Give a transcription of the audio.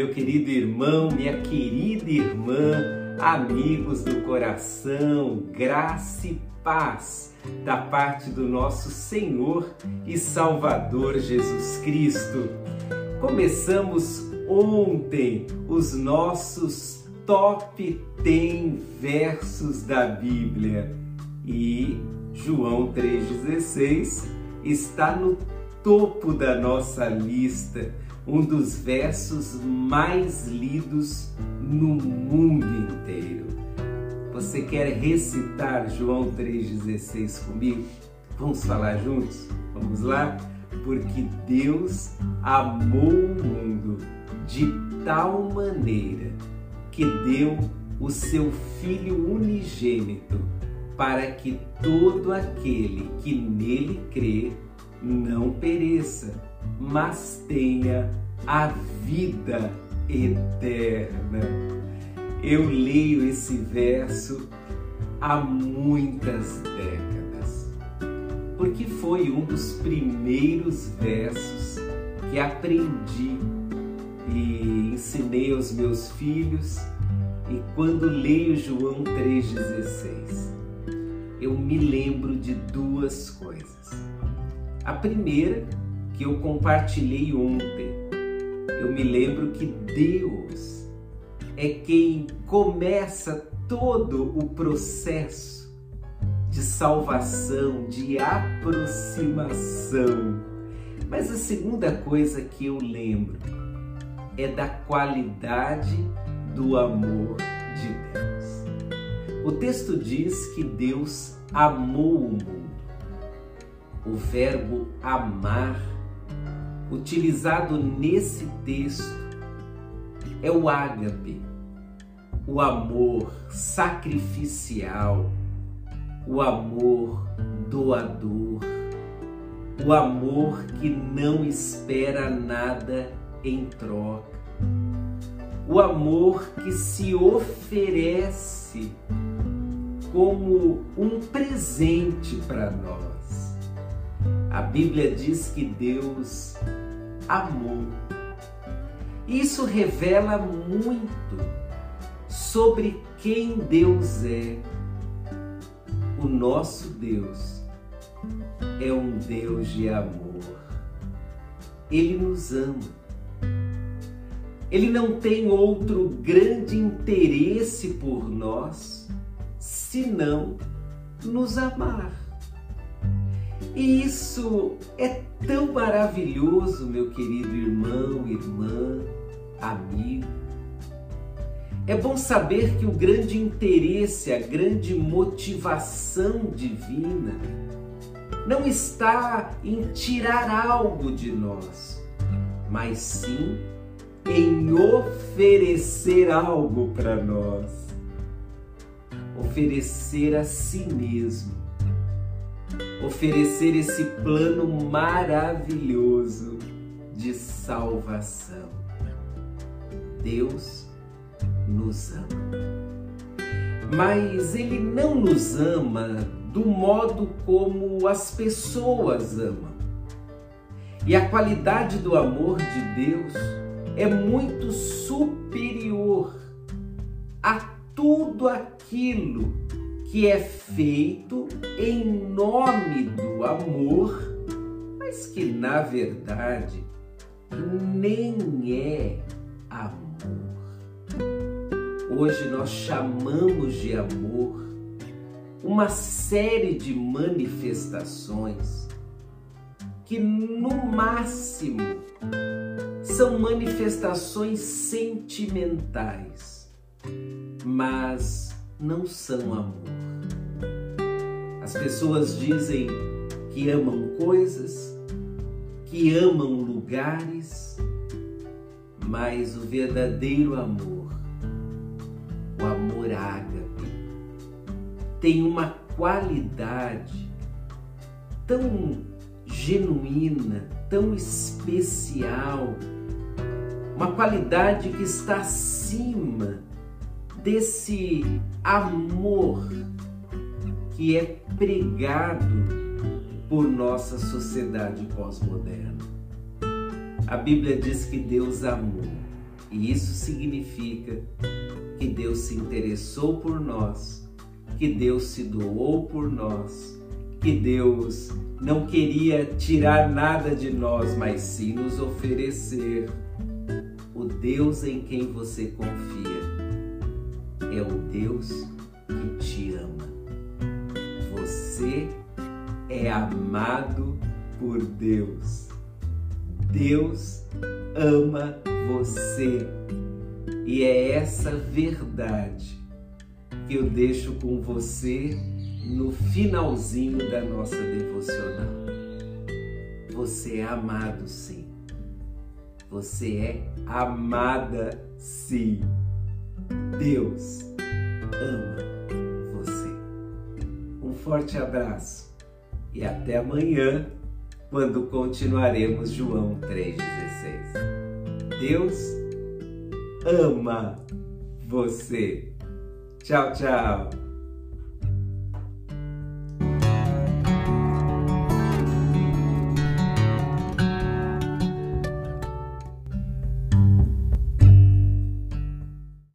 Meu querido irmão, minha querida irmã, amigos do coração, graça e paz da parte do nosso Senhor e Salvador Jesus Cristo. Começamos ontem os nossos top 10 versos da Bíblia e João 3,16 está no topo da nossa lista um dos versos mais lidos no mundo inteiro. Você quer recitar João 3,16 comigo? Vamos falar juntos? Vamos lá? Porque Deus amou o mundo de tal maneira que deu o seu Filho unigênito para que todo aquele que nele crê não pereça, mas tenha a vida eterna. Eu leio esse verso há muitas décadas, porque foi um dos primeiros versos que aprendi e ensinei aos meus filhos. E quando leio João 3,16, eu me lembro de duas coisas. A primeira que eu compartilhei ontem, eu me lembro que Deus é quem começa todo o processo de salvação, de aproximação. Mas a segunda coisa que eu lembro é da qualidade do amor de Deus. O texto diz que Deus amou o mundo o verbo amar, utilizado nesse texto, é o ágape, o amor sacrificial, o amor doador, o amor que não espera nada em troca, o amor que se oferece como um presente para nós a Bíblia diz que Deus amou. Isso revela muito sobre quem Deus é. O nosso Deus é um Deus de amor. Ele nos ama. Ele não tem outro grande interesse por nós senão nos amar. E isso é tão maravilhoso, meu querido irmão, irmã, amigo. É bom saber que o grande interesse, a grande motivação divina não está em tirar algo de nós, mas sim em oferecer algo para nós. Oferecer a si mesmo oferecer esse plano maravilhoso de salvação. Deus nos ama. Mas Ele não nos ama do modo como as pessoas amam. E a qualidade do amor de Deus é muito superior a tudo aquilo que é feito em nome do amor, mas que na verdade nem é amor. Hoje nós chamamos de amor uma série de manifestações que no máximo são manifestações sentimentais, mas não são amor. As pessoas dizem que amam coisas, que amam lugares, mas o verdadeiro amor, o amor ágape, tem uma qualidade tão genuína, tão especial, uma qualidade que está acima desse amor que é pregado por nossa sociedade pós-moderna. A Bíblia diz que Deus amou, e isso significa que Deus se interessou por nós, que Deus se doou por nós, que Deus não queria tirar nada de nós, mas sim nos oferecer o Deus em quem você confia. É o Deus que te ama. Você é amado por Deus. Deus ama você. E é essa verdade que eu deixo com você no finalzinho da nossa devocional. Você é amado sim. Você é amada sim. Deus ama forte abraço e até amanhã, quando continuaremos João 3,16. Deus ama você. Tchau, tchau.